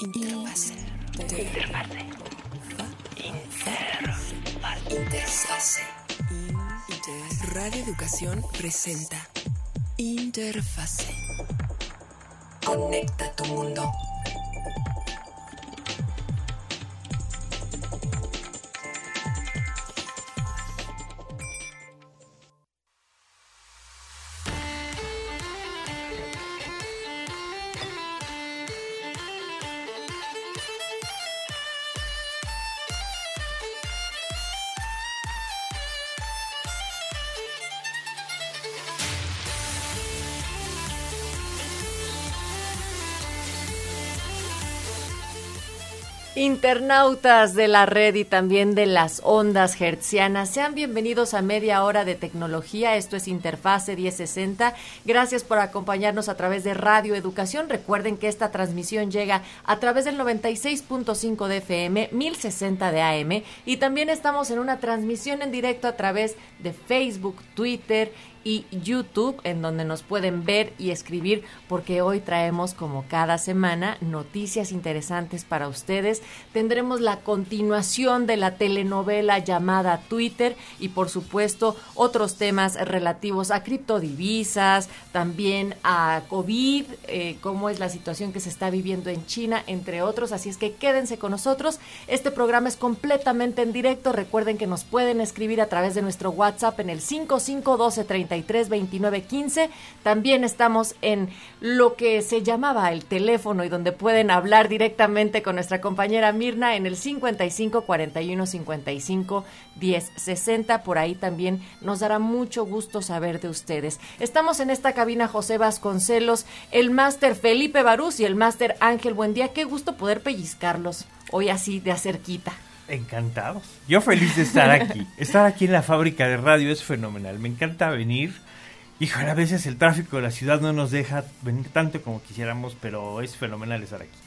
Interfase. Interfase. Interfase. Radio Educación presenta Interfase. Conecta tu mundo. Internautas de la red y también de las ondas hertzianas, sean bienvenidos a media hora de tecnología. Esto es Interfase 1060. Gracias por acompañarnos a través de Radio Educación. Recuerden que esta transmisión llega a través del 96.5 de FM, 1060 de AM y también estamos en una transmisión en directo a través de Facebook, Twitter y YouTube, en donde nos pueden ver y escribir, porque hoy traemos, como cada semana, noticias interesantes para ustedes. Tendremos la continuación de la telenovela llamada Twitter y, por supuesto, otros temas relativos a criptodivisas, también a COVID, eh, cómo es la situación que se está viviendo en China, entre otros. Así es que quédense con nosotros. Este programa es completamente en directo. Recuerden que nos pueden escribir a través de nuestro WhatsApp en el 551230 33 También estamos en lo que se llamaba el teléfono y donde pueden hablar directamente con nuestra compañera Mirna en el 55 41 55 10 60. Por ahí también nos dará mucho gusto saber de ustedes. Estamos en esta cabina José Vasconcelos, el máster Felipe Barús y el máster Ángel Buendía. Qué gusto poder pellizcarlos hoy así de acerquita. Encantados. Yo feliz de estar aquí. estar aquí en la fábrica de radio es fenomenal. Me encanta venir. Híjole, a veces el tráfico de la ciudad no nos deja venir tanto como quisiéramos, pero es fenomenal estar aquí.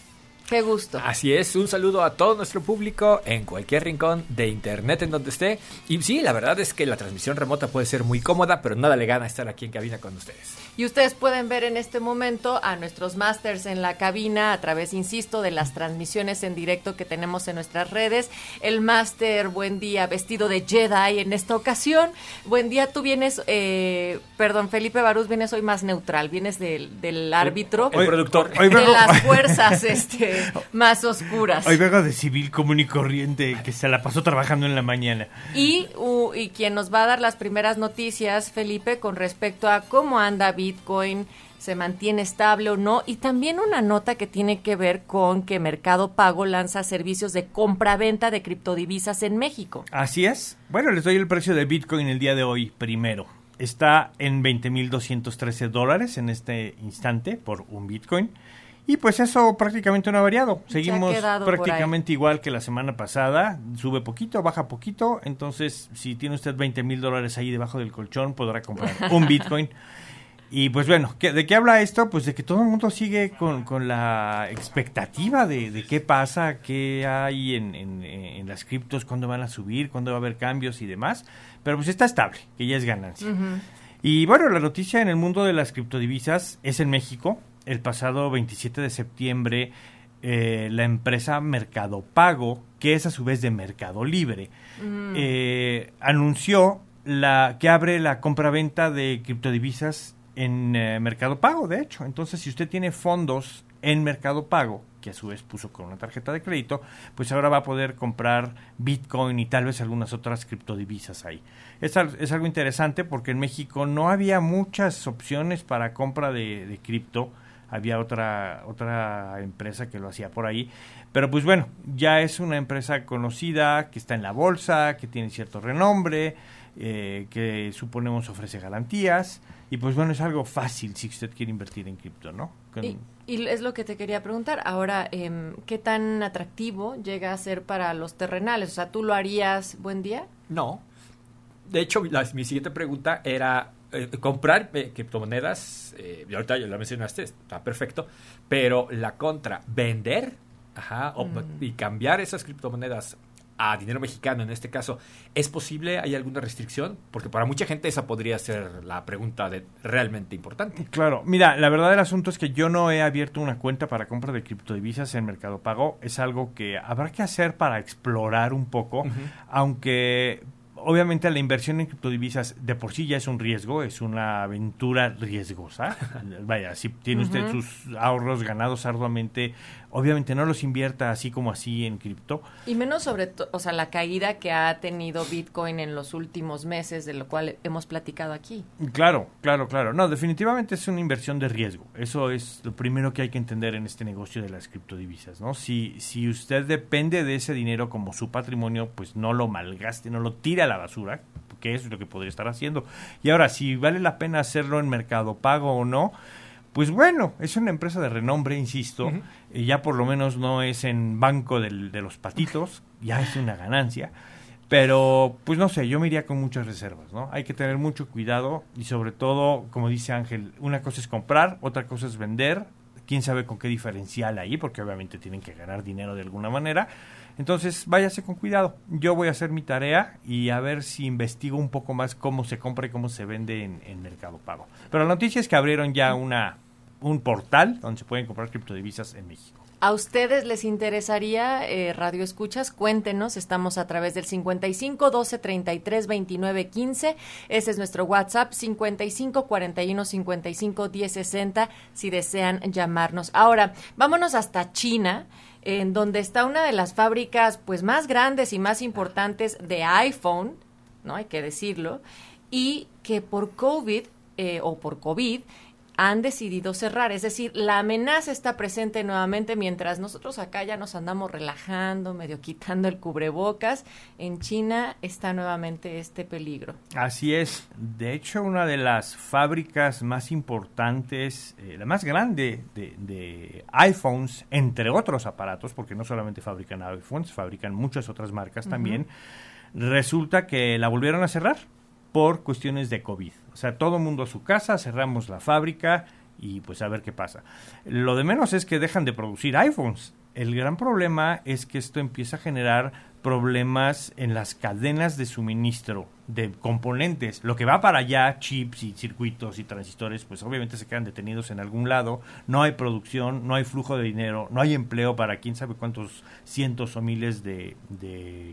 Qué gusto. Así es, un saludo a todo nuestro público en cualquier rincón de internet en donde esté. Y sí, la verdad es que la transmisión remota puede ser muy cómoda, pero nada le gana estar aquí en cabina con ustedes. Y ustedes pueden ver en este momento a nuestros masters en la cabina a través, insisto, de las transmisiones en directo que tenemos en nuestras redes. El máster, buen día, vestido de Jedi en esta ocasión. Buen día, tú vienes, eh, perdón, Felipe Barús, vienes hoy más neutral, vienes del, del árbitro. El, productor. de las fuerzas este, más oscuras. Hoy vengo de civil común y corriente que se la pasó trabajando en la mañana. Y, y quien nos va a dar las primeras noticias, Felipe, con respecto a cómo anda Bitcoin, se mantiene estable o no, y también una nota que tiene que ver con que Mercado Pago lanza servicios de compra-venta de criptodivisas en México. Así es. Bueno, les doy el precio de Bitcoin el día de hoy primero. Está en 20.213 dólares en este instante por un Bitcoin. Y pues eso prácticamente no ha variado. Seguimos prácticamente igual que la semana pasada. Sube poquito, baja poquito. Entonces, si tiene usted 20 mil dólares ahí debajo del colchón, podrá comprar un Bitcoin. Y pues bueno, ¿de qué habla esto? Pues de que todo el mundo sigue con, con la expectativa de, de, qué pasa, qué hay en, en, las criptos, cuándo van a subir, cuándo va a haber cambios y demás. Pero pues está estable, que ya es ganancia. Y bueno, la noticia en el mundo de las criptodivisas es en México. El pasado 27 de septiembre, eh, la empresa Mercado Pago, que es a su vez de Mercado Libre, eh, anunció la, que abre la compra-venta de criptodivisas en eh, Mercado Pago, de hecho. Entonces, si usted tiene fondos en Mercado Pago, que a su vez puso con una tarjeta de crédito, pues ahora va a poder comprar Bitcoin y tal vez algunas otras criptodivisas ahí. Es, es algo interesante porque en México no había muchas opciones para compra de, de cripto. Había otra, otra empresa que lo hacía por ahí. Pero pues bueno, ya es una empresa conocida, que está en la bolsa, que tiene cierto renombre, eh, que suponemos ofrece garantías. Y pues bueno, es algo fácil si usted quiere invertir en cripto, ¿no? Y, es lo que te quería preguntar. Ahora, eh, ¿qué tan atractivo llega a ser para los terrenales? O sea, ¿tú lo harías buen día? No. De hecho, mi siguiente pregunta era eh, comprar eh, criptomonedas, eh, y ahorita ya lo mencionaste, está perfecto, pero la contra, vender ajá, mm. y cambiar esas criptomonedas a dinero mexicano en este caso, ¿es posible? ¿Hay alguna restricción? Porque para mucha gente esa podría ser la pregunta de realmente importante. Claro, mira, la verdad del asunto es que yo no he abierto una cuenta para compra de criptodivisas en Mercado Pago. Es algo que habrá que hacer para explorar un poco, aunque obviamente la inversión en criptodivisas de por sí ya es un riesgo, es una aventura riesgosa. Vaya, si tiene usted sus ahorros ganados arduamente, obviamente no los invierta así como así en cripto. Y menos sobre, to- o sea, la caída que ha tenido Bitcoin en los últimos meses, de lo cual hemos platicado aquí. Claro, claro, claro. No, definitivamente es una inversión de riesgo. Eso es lo primero que hay que entender en este negocio de las criptodivisas, ¿no? Si, si usted depende de ese dinero como su patrimonio, pues no lo malgaste, no lo tire a la basura, que eso es lo que podría estar haciendo. Y ahora, si vale la pena hacerlo en Mercado Pago o no, pues bueno, es una empresa de renombre, insisto, y ya por lo menos no es en Banco del- de los Patitos, ya es una ganancia. Pero, pues no sé, yo me iría con muchas reservas, ¿no? Hay que tener mucho cuidado y sobre todo, como dice Ángel, una cosa es comprar, otra cosa es vender, quién sabe con qué diferencial ahí, porque obviamente tienen que ganar dinero de alguna manera. Entonces, váyase con cuidado. Yo voy a hacer mi tarea y a ver si investigo un poco más cómo se compra y cómo se vende en, en Mercado Pago. Pero la noticia es que abrieron ya una un portal donde se pueden comprar criptodivisas en México. ¿A ustedes les interesaría eh, Radio Escuchas? Cuéntenos, estamos a través del 55 12 33 29 15. Ese es nuestro WhatsApp, 55 41 55 10 60, si desean llamarnos. Ahora, vámonos hasta China, en donde está una de las fábricas pues más grandes y más importantes de iPhone, ¿no? Hay que decirlo, y que por COVID eh, o por COVID han decidido cerrar. Es decir, la amenaza está presente nuevamente mientras nosotros acá ya nos andamos relajando, medio quitando el cubrebocas. En China está nuevamente este peligro. Así es. De hecho, una de las fábricas más importantes, eh, la más grande de, de iPhones, entre otros aparatos, porque no solamente fabrican iPhones, fabrican muchas otras marcas también, resulta que la volvieron a cerrar por cuestiones de COVID. O sea, todo mundo a su casa, cerramos la fábrica y pues a ver qué pasa. Lo de menos es que dejan de producir iPhones. El gran problema es que esto empieza a generar problemas en las cadenas de suministro de componentes. Lo que va para allá, chips y circuitos y transistores, pues obviamente se quedan detenidos en algún lado. No hay producción, no hay flujo de dinero, no hay empleo para quién sabe cuántos cientos o miles de,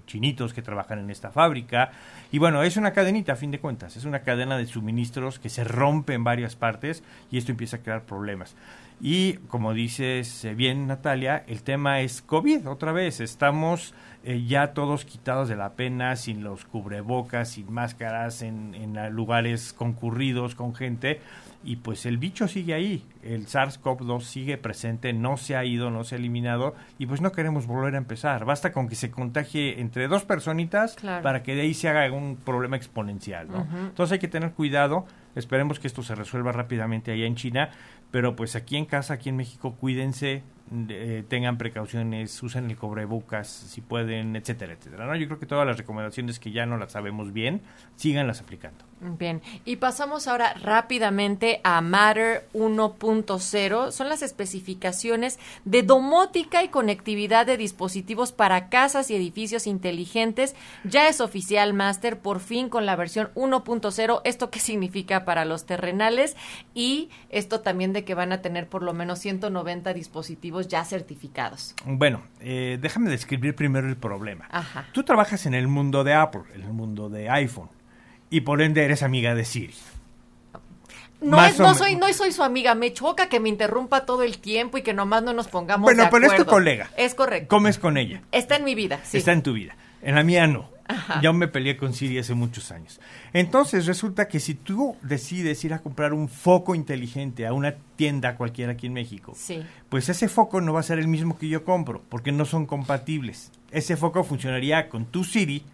chinitos que trabajan en esta fábrica. Y bueno, es una cadenita a fin de cuentas, es una cadena de suministros que se rompe en varias partes y esto empieza a crear problemas. Y como dices eh, bien, Natalia, el tema es COVID otra vez. Estamos eh, ya todos quitados de la pena, sin los cubrebocas, sin máscaras, en, en lugares concurridos con gente. Y pues el bicho sigue ahí. El SARS-CoV-2 sigue presente, no se ha ido, no se ha eliminado. Y pues no queremos volver a empezar. Basta con que se contagie entre dos personitas Claro. para que de ahí se haga un problema exponencial. ¿no? Entonces hay que tener cuidado. Esperemos que esto se resuelva rápidamente allá en China. Pero pues aquí en casa, aquí en México, cuídense, eh, tengan precauciones, usen el cubrebocas si pueden, etcétera, etcétera. ¿no? Yo creo que todas las recomendaciones que ya no las sabemos bien, síganlas aplicando. Bien, y pasamos ahora rápidamente a Matter 1.0. Son las especificaciones de domótica y conectividad de dispositivos para casas y edificios inteligentes. Ya es oficial Master, por fin con la versión 1.0. ¿Esto qué significa para los terrenales? Y esto también de que van a tener por lo menos 190 dispositivos ya certificados. Bueno, eh, déjame describir primero el problema. Ajá. Tú trabajas en el mundo de Apple, en el mundo de iPhone, y por ende eres amiga de Siri. No, es, no, soy, no soy su amiga, me choca que me interrumpa todo el tiempo y que nomás no nos pongamos Bueno, de pero es tu acuerdo. colega. Es correcto. Comes con ella. Está en mi vida, sí. Está en tu vida. En la mía no. Ya me peleé con Siri hace muchos años. Entonces resulta que si tú decides ir a comprar un foco inteligente a una tienda cualquiera aquí en México, Sí. pues ese foco no va a ser el mismo que yo compro, porque no son compatibles. Ese foco funcionaría con tu Siri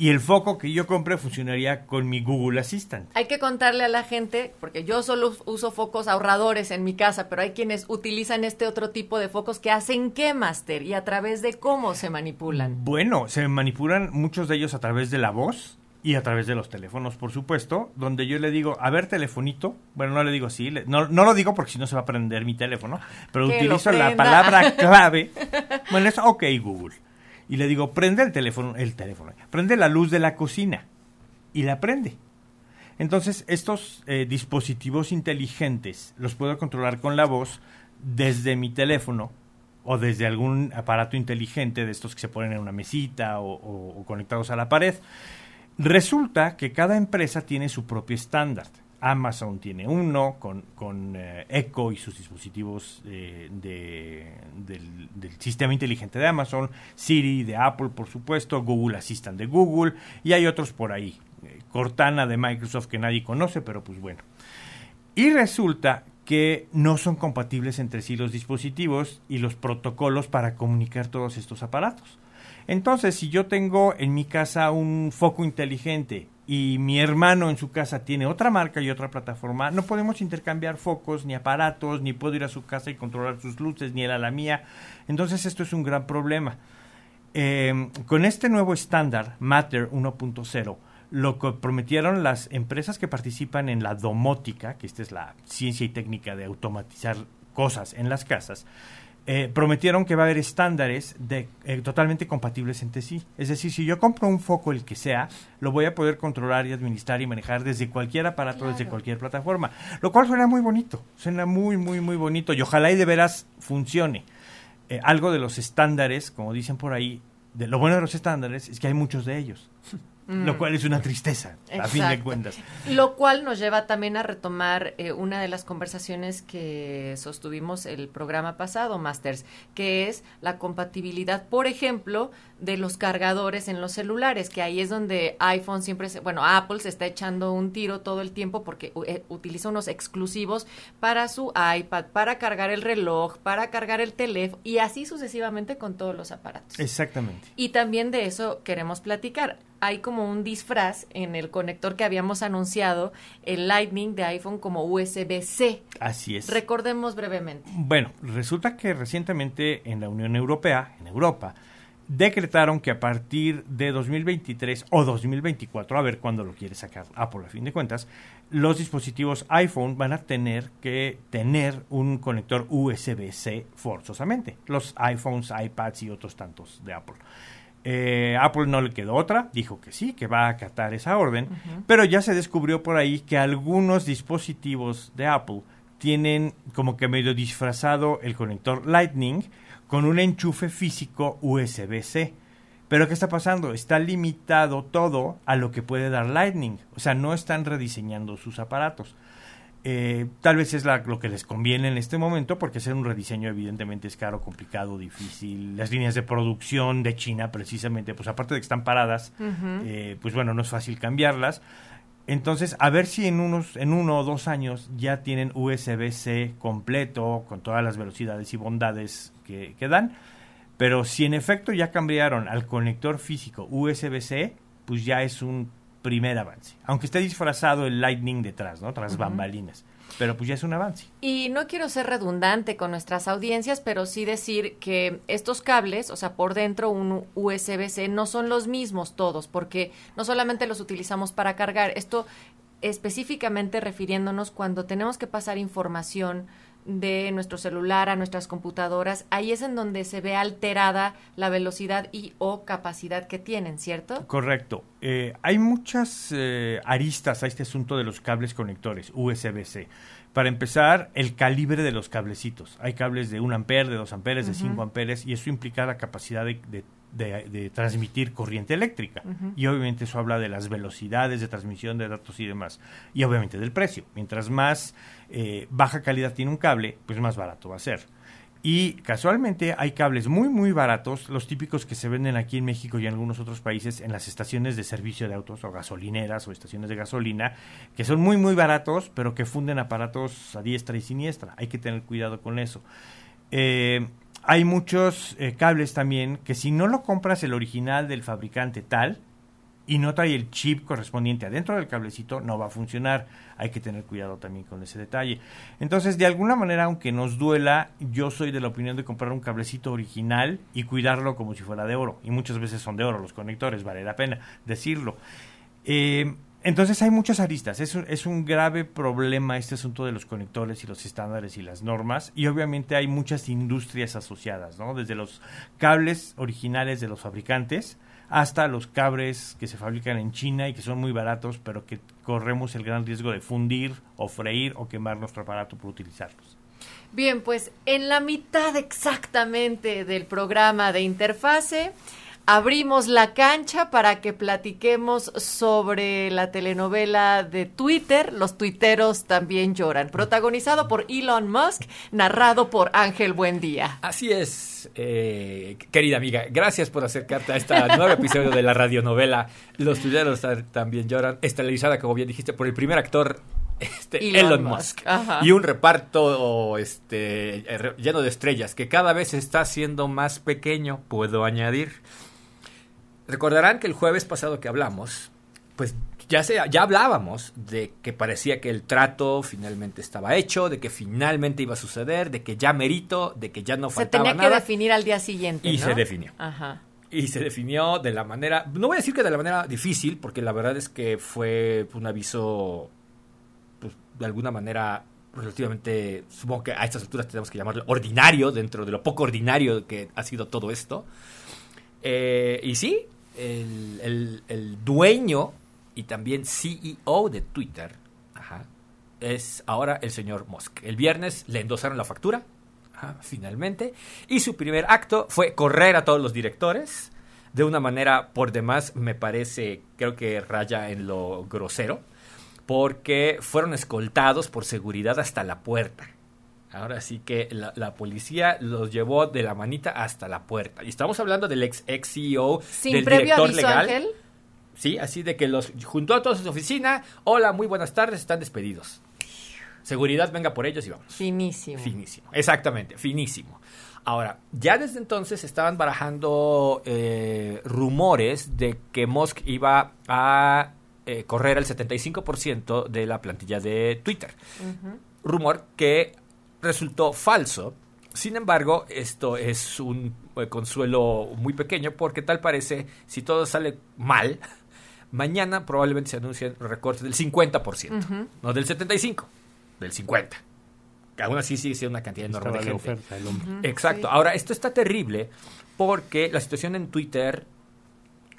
y el foco que yo compré funcionaría con mi Google Assistant. Hay que contarle a la gente, porque yo solo uso focos ahorradores en mi casa, pero hay quienes utilizan este otro tipo de focos que hacen qué, Master, y a través de cómo se manipulan. Bueno, se manipulan muchos de ellos a través de la voz y a través de los teléfonos, por supuesto, donde yo le digo, a ver, telefonito, bueno, no le digo así, le- no, no lo digo porque si no se va a prender mi teléfono, pero utilizo la palabra clave, bueno, es OK Google. Y le digo, prende el teléfono, el teléfono, prende la luz de la cocina y la prende. Entonces, estos eh, dispositivos inteligentes los puedo controlar con la voz desde mi teléfono o desde algún aparato inteligente de estos que se ponen en una mesita o, conectados a la pared. Resulta que cada empresa tiene su propio estándar. Amazon tiene uno con, con eh, Echo y sus dispositivos eh, de- del, del sistema inteligente de Amazon, Siri de Apple, por supuesto, Google Assistant de Google, y hay otros por ahí. Eh, Cortana de Microsoft que nadie conoce, pero pues bueno. Y resulta que no son compatibles entre sí los dispositivos y los protocolos para comunicar todos estos aparatos. Entonces, si yo tengo en mi casa un foco inteligente y mi hermano en su casa tiene otra marca y otra plataforma, no podemos intercambiar focos ni aparatos, ni puedo ir a su casa y controlar sus luces, ni él a la mía. Entonces, esto es un gran problema. Eh, con este nuevo estándar, Matter 1.0, lo que prometieron las empresas que participan en la domótica, que esta es la ciencia y técnica de automatizar cosas en las casas, eh, prometieron que va a haber estándares de, eh, totalmente compatibles entre sí. Es decir, si yo compro un foco, el que sea, lo voy a poder controlar y administrar y manejar desde cualquier aparato, desde cualquier plataforma. Lo cual suena muy bonito, suena muy, muy, muy bonito y ojalá y de veras funcione. Eh, algo de los estándares, como dicen por ahí, de lo bueno de los estándares es que hay muchos de ellos, lo cual es una tristeza, a fin de cuentas. Lo cual nos lleva también a retomar eh, una de las conversaciones que sostuvimos el programa pasado, Masters, que es la compatibilidad, por ejemplo, de los cargadores en los celulares, que ahí es donde iPhone siempre, se, bueno, Apple se está echando un tiro todo el tiempo porque eh, utiliza unos exclusivos para su iPad, para cargar el reloj, para cargar el teléfono y así sucesivamente con todos los aparatos. Exactamente. Y también de eso queremos platicar. Hay como un disfraz en el conector que habíamos anunciado, el Lightning de iPhone como USB-C. Así es. Recordemos brevemente. Bueno, resulta que recientemente en la Unión Europea, en Europa, decretaron que a partir de 2023 o 2024, a ver cuándo lo quiere sacar Apple a fin de cuentas, los dispositivos iPhone van a tener que tener un conector USB-C forzosamente. Los iPhones, iPads y otros tantos de Apple. Eh, Apple no le quedó otra, dijo que sí, que va a acatar esa orden, pero ya se descubrió por ahí que algunos dispositivos de Apple tienen como que medio disfrazado el conector Lightning con un enchufe físico USB-C. Pero ¿qué está pasando? Está limitado todo a lo que puede dar Lightning. O sea, no están rediseñando sus aparatos. Eh, tal vez es la- lo que les conviene en este momento, porque hacer un rediseño evidentemente es caro, complicado, difícil. Las líneas de producción de China, precisamente, pues aparte de que están paradas, eh, pues bueno, no es fácil cambiarlas. Entonces, a ver si en unos, en uno o dos años ya tienen USB-C completo, con todas las velocidades y bondades que, que dan. Pero si en efecto ya cambiaron al conector físico USB-C, pues ya es un primer avance. Aunque esté disfrazado el Lightning detrás, ¿no? Tras bambalinas. Pero pues ya es un avance. Y no quiero ser redundante con nuestras audiencias, pero sí decir que estos cables, o sea, por dentro un USB-C, no son los mismos todos, porque no solamente los utilizamos para cargar, esto específicamente refiriéndonos cuando tenemos que pasar información de nuestro celular a nuestras computadoras, ahí es en donde se ve alterada la velocidad y o capacidad que tienen, ¿cierto? Correcto. Eh, hay muchas eh, aristas a este asunto de los cables conectores USB-C. Para empezar, el calibre de los cablecitos. Hay cables de 1 ampere, de 2 amperes, de 5 amperes, y eso implica la capacidad de, de- de- de transmitir corriente eléctrica. Y obviamente eso habla de las velocidades de transmisión de datos y demás. Y obviamente del precio. Mientras más eh, baja calidad tiene un cable, pues más barato va a ser. Y casualmente hay cables muy muy baratos, los típicos que se venden aquí en México y en algunos otros países en las estaciones de servicio de autos o gasolineras o estaciones de gasolina, que son muy muy baratos, pero que funden aparatos a diestra y siniestra. Hay que tener cuidado con eso. Eh, hay muchos eh, cables también que si no lo compras el original del fabricante tal, y no trae el chip correspondiente adentro del cablecito, no va a funcionar. Hay que tener cuidado también con ese detalle. Entonces, de alguna manera, aunque nos duela, yo soy de la opinión de comprar un cablecito original y cuidarlo como si fuera de oro. Y muchas veces son de oro los conectores, vale la pena decirlo. Eh, Entonces hay muchas aristas. Es es un grave problema este asunto de los conectores y los estándares y las normas. Y obviamente hay muchas industrias asociadas, ¿no? Desde los cables originales de los fabricantes hasta los cables que se fabrican en China y que son muy baratos, pero que corremos el gran riesgo de fundir o freír o quemar nuestro aparato por utilizarlos. Bien, pues en la mitad exactamente del programa de interfase abrimos la cancha para que platiquemos sobre la telenovela de Twitter, Los tuiteros también lloran, protagonizado por Elon Musk, narrado por Ángel Buendía. Así es, eh, querida amiga, gracias por acercarte a este nuevo episodio de la radionovela. Los tuiteros también lloran, estelarizada, como bien dijiste, por el primer actor este, Elon, Musk, y un reparto este, lleno de estrellas que cada vez está siendo más pequeño, puedo añadir. Recordarán que el jueves pasado que hablamos, pues ya, se, ya hablábamos de que parecía que el trato finalmente estaba hecho, de que finalmente iba a suceder, de que ya merito, de que ya no faltaba nada. Se tenía que definir al día siguiente. Y se definió. Ajá. Y se definió de la manera, no voy a decir que de la manera difícil, porque la verdad es que fue un aviso de alguna manera relativamente, supongo que a estas alturas tenemos que llamarlo ordinario, dentro de lo poco ordinario que ha sido todo esto. Eh, y sí, el, dueño y también CEO de Twitter es ahora el señor Musk. El viernes le endosaron la factura, finalmente, y su primer acto fue correr a todos los directores de una manera por demás me parece, creo que raya en lo grosero porque fueron escoltados por seguridad hasta la puerta. Ahora sí que la, policía los llevó de la manita hasta la puerta. Y estamos hablando del ex, ex CEO, Sin del previo director aviso, legal. Ángel. Sí, así de que los juntó a todos en su oficina. Hola, muy buenas tardes, están despedidos. Seguridad, venga por ellos y vamos. Finísimo. Finísimo, exactamente, finísimo. Ahora, ya desde entonces estaban barajando eh, rumores de que Musk iba a eh, correr el 75% de la plantilla de Twitter. Rumor que resultó falso. Sin embargo, esto es un eh, consuelo muy pequeño porque tal parece, si todo sale mal, mañana probablemente se anuncien recortes del 50%, no del 75%, del 50%. Que aún así sigue siendo una cantidad enorme de gente. Exacto. Ahora, esto está terrible porque la situación en Twitter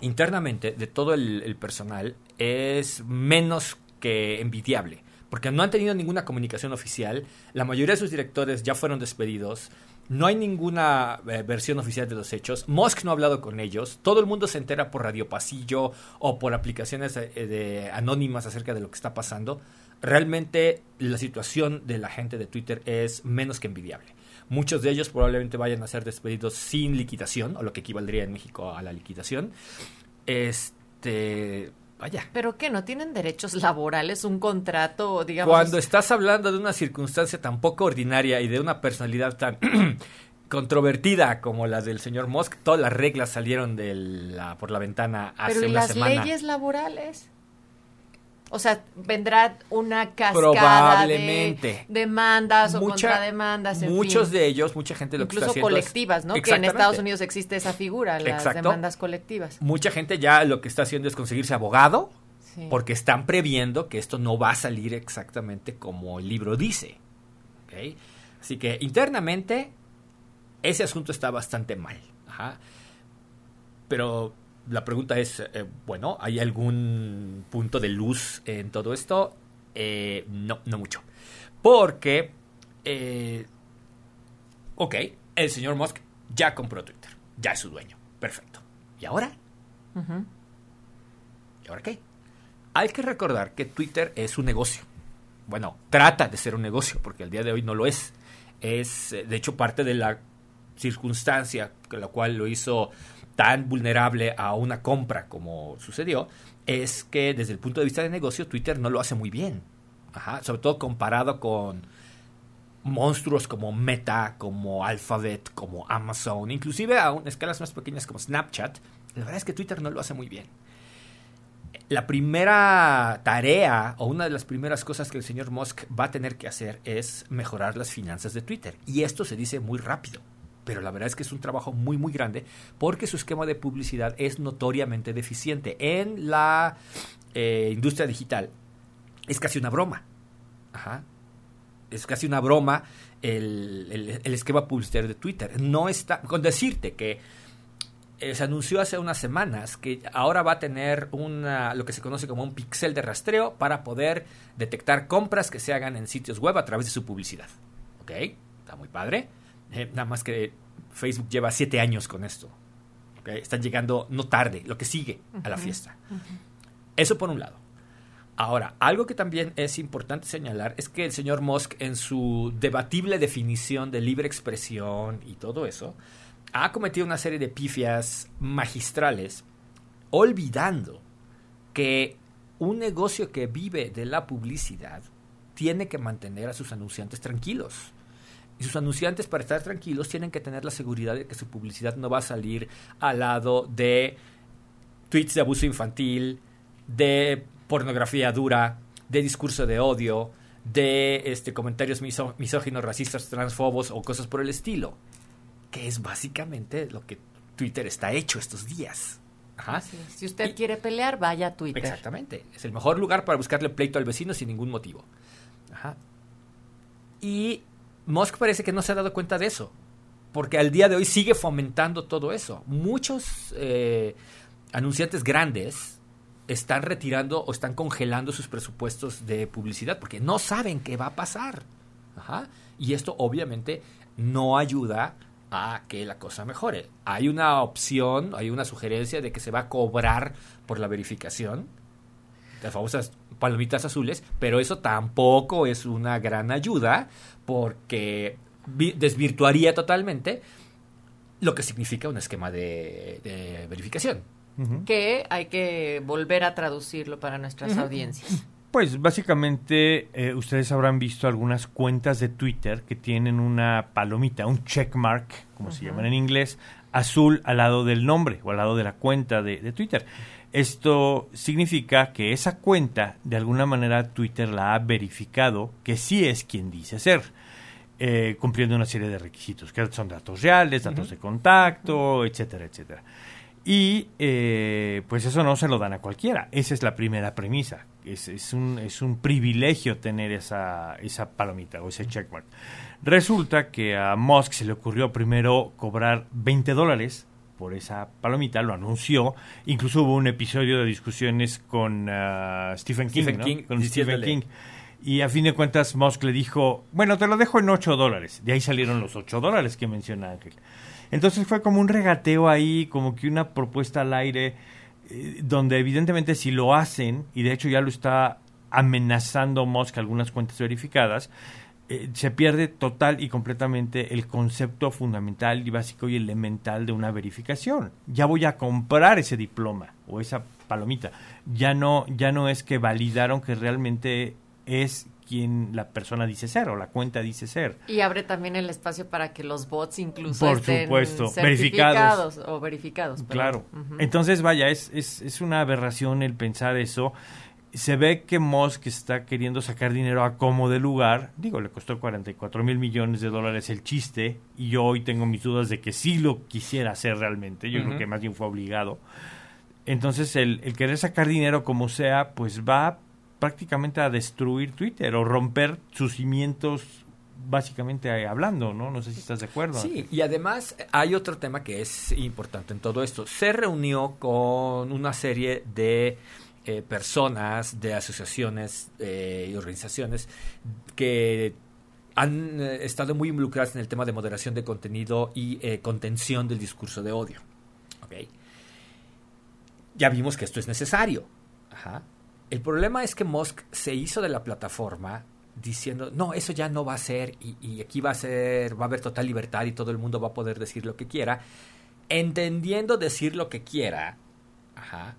internamente de todo el, personal es menos que envidiable, porque no han tenido ninguna comunicación oficial, la mayoría de sus directores ya fueron despedidos, no hay ninguna eh, versión oficial de los hechos, Musk no ha hablado con ellos, todo el mundo se entera por radio pasillo o por aplicaciones eh, de, anónimas acerca de lo que está pasando. Realmente la situación de la gente de Twitter es menos que envidiable. Muchos de ellos probablemente vayan a ser despedidos sin liquidación, o lo que equivaldría en México a la liquidación. Este, vaya. ¿Pero qué? ¿No tienen derechos laborales, un contrato, digamos? Cuando estás hablando de una circunstancia tan poco ordinaria y de una personalidad tan controvertida como la del señor Musk, todas las reglas salieron de la, por la ventana hace ¿Pero y una las semana. leyes laborales? O sea, vendrá una cascada Probablemente. de demandas o contrademandas, en muchos fin. de ellos, mucha gente lo que Incluso está haciendo es- colectivas, ¿no? Que en. Estados Unidos existe esa figura, las Exacto. demandas colectivas. Mucha gente ya lo que está haciendo es conseguirse abogado Sí. porque están previendo que esto no va a salir exactamente como el libro dice. ¿ok? Así que internamente ese asunto está bastante mal. Ajá. Pero la pregunta es, eh, bueno, ¿hay algún punto de luz en todo esto? Eh, no, no mucho. Porque, eh, ok, el señor Musk ya compró Twitter, ya es su dueño, perfecto. ¿Y ahora? ¿Y ahora qué? Hay que recordar que Twitter es un negocio. Bueno, trata de ser un negocio, porque al día de hoy no lo es. Es, eh, de hecho, parte de la circunstancia con la cual lo hizo tan vulnerable a una compra como sucedió, es que desde el punto de vista de negocio, Twitter no lo hace muy bien. Ajá, sobre todo comparado con monstruos como Meta, como Alphabet, como Amazon, inclusive a escalas más pequeñas como Snapchat, la verdad es que Twitter no lo hace muy bien. La primera tarea o una de las primeras cosas que el señor Musk va a tener que hacer es mejorar las finanzas de Twitter. Y esto se dice muy rápido. Pero la verdad es que es un trabajo muy, muy grande porque su esquema de publicidad es notoriamente deficiente. En la eh, industria digital es casi una broma. Ajá. Es casi una broma el, el- esquema publicitario de Twitter. No está. Con decirte que eh, se anunció hace unas semanas que ahora va a tener una, lo que se conoce como un pixel de rastreo para poder detectar compras que se hagan en sitios web a través de su publicidad. ¿Ok? Está muy padre. Eh, nada más que Facebook lleva siete años con esto. Están llegando no tarde, lo que sigue a la fiesta. Eso por un lado. Ahora, algo que también es importante señalar es que el señor Musk, en su debatible definición de libre expresión y todo eso, ha cometido una serie de pifias magistrales, olvidando que un negocio que vive de la publicidad tiene que mantener a sus anunciantes tranquilos. Y sus anunciantes, para estar tranquilos, tienen que tener la seguridad de que su publicidad no va a salir al lado de tweets de abuso infantil, de pornografía dura, de discurso de odio, de este, comentarios miso- misóginos, racistas, transfobos o cosas por el estilo. Que es básicamente lo que Twitter está hecho estos días. Ajá. Si usted Y- quiere pelear, vaya a Twitter. Exactamente. Es el mejor lugar para buscarle pleito al vecino sin ningún motivo. Ajá. Y Musk parece que no se ha dado cuenta de eso. Porque al día de hoy sigue fomentando todo eso. Muchos eh, anunciantes grandes están retirando o están congelando sus presupuestos de publicidad porque no saben qué va a pasar. Ajá. Y esto obviamente no ayuda a que la cosa mejore. Hay una opción, hay una sugerencia de que se va a cobrar por la verificación, las famosas palomitas azules, pero eso tampoco es una gran ayuda porque vi- desvirtuaría totalmente lo que significa un esquema de, de verificación. Que hay que volver a traducirlo para nuestras audiencias. Pues básicamente eh, ustedes habrán visto algunas cuentas de Twitter que tienen una palomita, un checkmark, como se llaman en inglés, azul al lado del nombre o al lado de la cuenta de, de Twitter. Esto significa que esa cuenta, de alguna manera, Twitter la ha verificado que sí es quien dice ser, eh, cumpliendo una serie de requisitos, que son datos reales, datos de contacto, etcétera, etcétera. Y eh, pues eso no se lo dan a cualquiera. Esa es la primera premisa. Es, es, un, es un privilegio tener esa, esa palomita o ese checkmark. Resulta que a Musk se le ocurrió primero cobrar 20 dólares por esa palomita, lo anunció. Incluso hubo un episodio de discusiones con ah, Stephen King, Stephen ¿no? King, con Stephen King. Y a fin de cuentas Musk le dijo, bueno, te lo dejo en 8 dólares. De ahí salieron los 8 dólares que menciona Ángel. Entonces fue como un regateo ahí, como que una propuesta al aire, eh, donde evidentemente si lo hacen, y de hecho ya lo está amenazando Musk algunas cuentas verificadas, eh, se pierde total y completamente el concepto fundamental y básico y elemental de una verificación. Ya voy a comprar ese diploma o esa palomita. Ya no, ya no es que validaron que realmente es quien la persona dice ser o la cuenta dice ser. Y abre también el espacio para que los bots incluso Por estén supuesto, certificados o verificados. perdón. Claro. Entonces, vaya, es, es, es una aberración el pensar eso. Se ve que Musk está queriendo sacar dinero a como de lugar. Digo, le costó 44 mil millones de dólares el chiste. Y yo hoy tengo mis dudas de que sí lo quisiera hacer realmente. Yo creo que más bien fue obligado. Entonces, el, el querer sacar dinero como sea, pues va prácticamente a destruir Twitter o romper sus cimientos, básicamente eh, hablando, ¿no? No sé si estás de acuerdo. Sí, y además hay otro tema que es importante en todo esto. Se reunió con una serie de eh, personas, de asociaciones eh, y organizaciones que han eh, estado muy involucradas en el tema de moderación de contenido y eh, contención del discurso de odio. ¿Ok? Ya vimos que esto es necesario. Ajá. El problema es que Musk se hizo de la plataforma diciendo, no, eso ya no va a ser y, y aquí va a ser, va a haber total libertad y todo el mundo va a poder decir lo que quiera, entendiendo decir lo que quiera, ajá,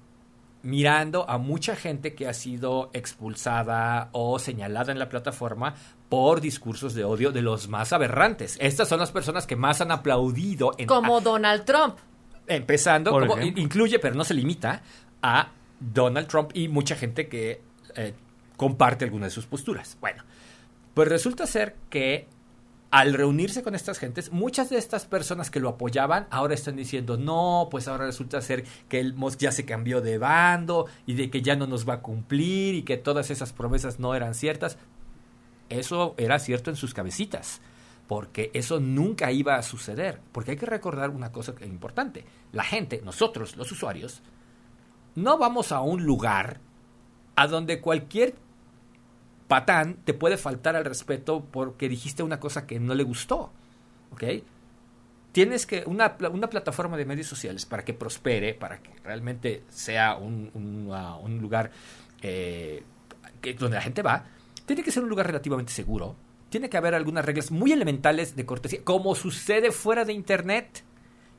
mirando a mucha gente que ha sido expulsada o señalada en la plataforma por discursos de odio de los más aberrantes. Estas son las personas que más han aplaudido en Como Donald Trump. Empezando, como- incluye, pero no se limita, a Donald Trump y mucha gente que eh, comparte alguna de sus posturas. Bueno, pues resulta ser que al reunirse con estas gentes, muchas de estas personas que lo apoyaban ahora están diciendo, no, pues ahora resulta ser que el Musk ya se cambió de bando y de que ya no nos va a cumplir y que todas esas promesas no eran ciertas. Eso era cierto en sus cabecitas, porque eso nunca iba a suceder, porque hay que recordar una cosa importante. La gente, nosotros, los usuarios, no vamos a un lugar a donde cualquier patán te puede faltar al respeto porque dijiste una cosa que no le gustó. ¿Ok? Tienes que, una, una plataforma de medios sociales para que prospere, para que realmente sea un, un, un lugar eh, que, donde la gente va, tiene que ser un lugar relativamente seguro. Tiene que haber algunas reglas muy elementales de cortesía, como sucede fuera de Internet.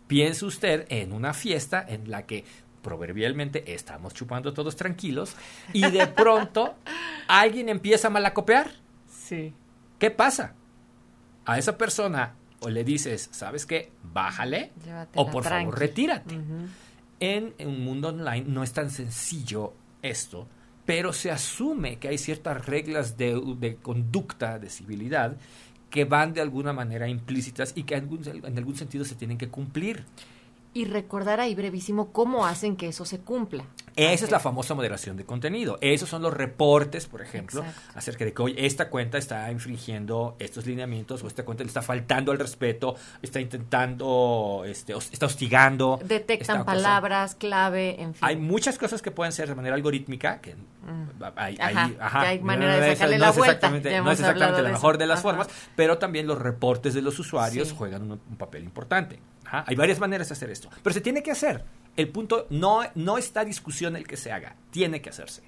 Piense usted en una fiesta en la que proverbialmente estamos chupando todos tranquilos y de pronto alguien empieza a malacopear. Sí. ¿Qué pasa? A esa persona o le dices, ¿sabes qué? Bájale Llévatela o por tranqui. favor retírate. En un mundo online no es tan sencillo esto, pero se asume que hay ciertas reglas de, de conducta, de civilidad, que van de alguna manera implícitas y que algún- en algún sentido se tienen que cumplir. Y recordar ahí brevísimo cómo hacen que eso se cumpla. Esa es la famosa moderación de contenido. Esos son los reportes, por ejemplo, Exacto. acerca de que oye, esta cuenta está infringiendo estos lineamientos o esta cuenta le está faltando al respeto, está intentando, este, está hostigando. Detectan palabras clave, en fin. Hay muchas cosas que pueden ser de manera algorítmica, que hay, Mm. Ajá, hay- que hay manera de sacarle no la vuelta, exactamente- no es exactamente la mejor eso. de las Ajá. formas, pero también los reportes de los usuarios Sí. juegan un, un papel importante. Hay varias maneras de hacer esto, pero se tiene que hacer. El punto no, no está discusión el que se haga, tiene que hacerse.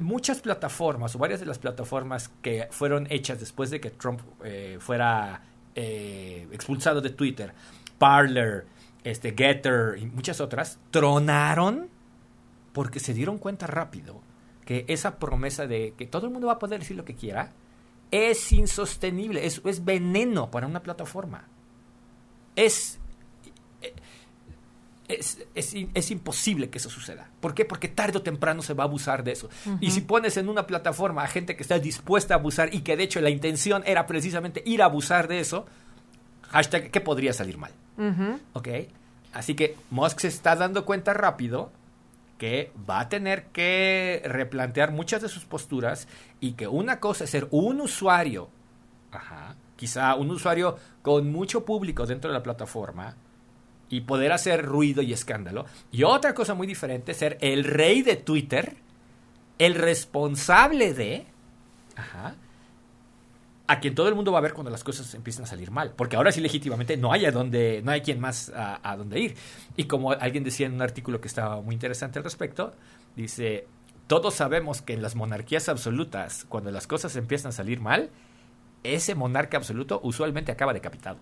Muchas plataformas o varias de las plataformas que fueron hechas después de que Trump eh, fuera eh, expulsado de Twitter, Parler, este, Getter y muchas otras, tronaron porque se dieron cuenta rápido que esa promesa de que todo el mundo va a poder decir lo que quiera es insostenible, es, es veneno para una plataforma. Es, es, es, es imposible que eso suceda. ¿Por qué? Porque tarde o temprano se va a abusar de eso. Y si pones en una plataforma a gente que está dispuesta a abusar y que de hecho la intención era precisamente ir a abusar de eso, hashtag, ¿qué podría salir mal? Ujú. ¿Ok? Así que Musk se está dando cuenta rápido que va a tener que replantear muchas de sus posturas y que una cosa es ser un usuario, ajá, quizá un usuario con mucho público dentro de la plataforma y poder hacer ruido y escándalo, y otra cosa muy diferente ser el rey de Twitter, el responsable de, ajá, a quien todo el mundo va a ver cuando las cosas empiezan a salir mal. Porque ahora sí legítimamente no hay a dónde, no hay quien más a, a dónde ir. Y como alguien decía en un artículo que estaba muy interesante al respecto, dice, todos sabemos que en las monarquías absolutas, cuando las cosas empiezan a salir mal, ese monarca absoluto usualmente acaba decapitado.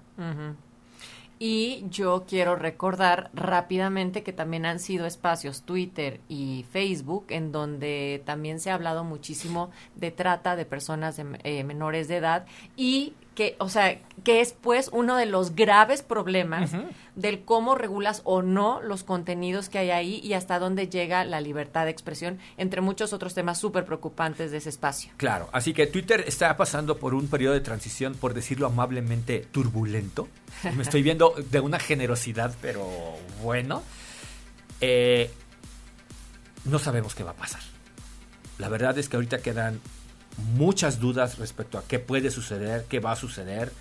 Y yo quiero recordar rápidamente que también han sido espacios Twitter y Facebook en donde también se ha hablado muchísimo de trata de personas de, eh, menores de edad y que, o sea, que es pues uno de los graves problemas del cómo regulas o no los contenidos que hay ahí y hasta dónde llega la libertad de expresión, entre muchos otros temas súper preocupantes de ese espacio. Claro, así que Twitter está pasando por un periodo de transición, por decirlo amablemente, turbulento. Me estoy viendo de una generosidad, pero bueno. Eh, no sabemos qué va a pasar. La verdad es que ahorita quedan muchas dudas respecto a qué puede suceder, qué va a suceder.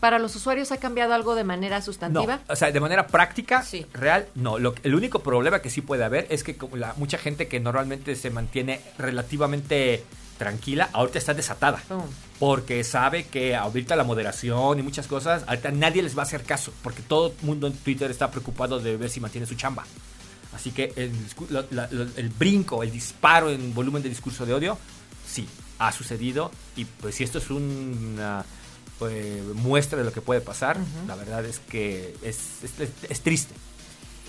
¿Para los usuarios ha cambiado algo de manera No, sustantiva? o sea, de manera práctica, Sí. real, no. Lo, el único problema que sí puede haber es que la, mucha gente que normalmente se mantiene relativamente tranquila, ahorita está desatada. Pum. Porque sabe que ahorita la moderación y muchas cosas, ahorita nadie les va a hacer caso, porque todo el mundo en Twitter está preocupado de ver si mantiene su chamba. Así que el, la- la- el brinco, el disparo en volumen de discurso de odio, sí, ha sucedido. Y pues si esto es una eh, muestra de lo que puede pasar, la verdad es que es, es- es triste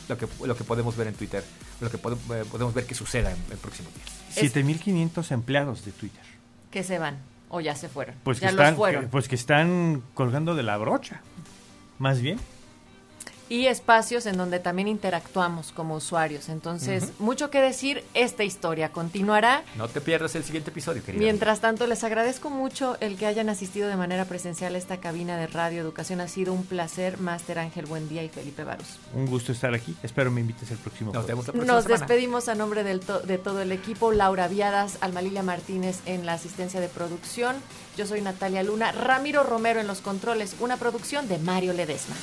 lo que, lo que podemos ver en Twitter, lo que pode- eh, podemos ver que suceda en el próximo día. 7500 empleados de Twitter. que se van o ya se fueron. Pues que, están, los fueron. que- pues que están colgando de la brocha. Más bien. Y espacios en donde también interactuamos como usuarios. Entonces, mucho que decir, esta historia continuará. No te pierdas el siguiente episodio, querida. Mientras tanto, les agradezco mucho el que hayan asistido de manera presencial a esta cabina de Radio Educación. Ha sido un placer, Máster Ángel Buendía y Felipe Barus. Un gusto estar aquí. Espero me invites el próximo Nos jueves. vemos la próxima Nos semana. despedimos a nombre del to- de todo el equipo. Laura Viadas, Alma Lilia Martínez en la asistencia de producción. Yo soy Natalia Luna. Ramiro Romero en los controles. Una producción de Mario Ledesma.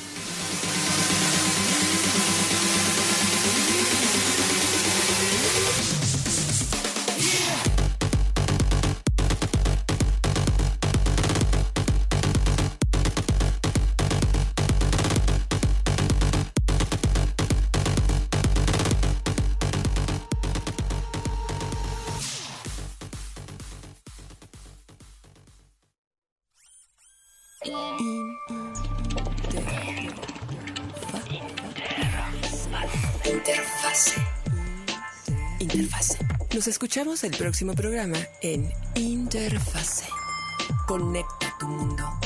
Escuchamos el próximo programa en Interfase. Conecta tu mundo.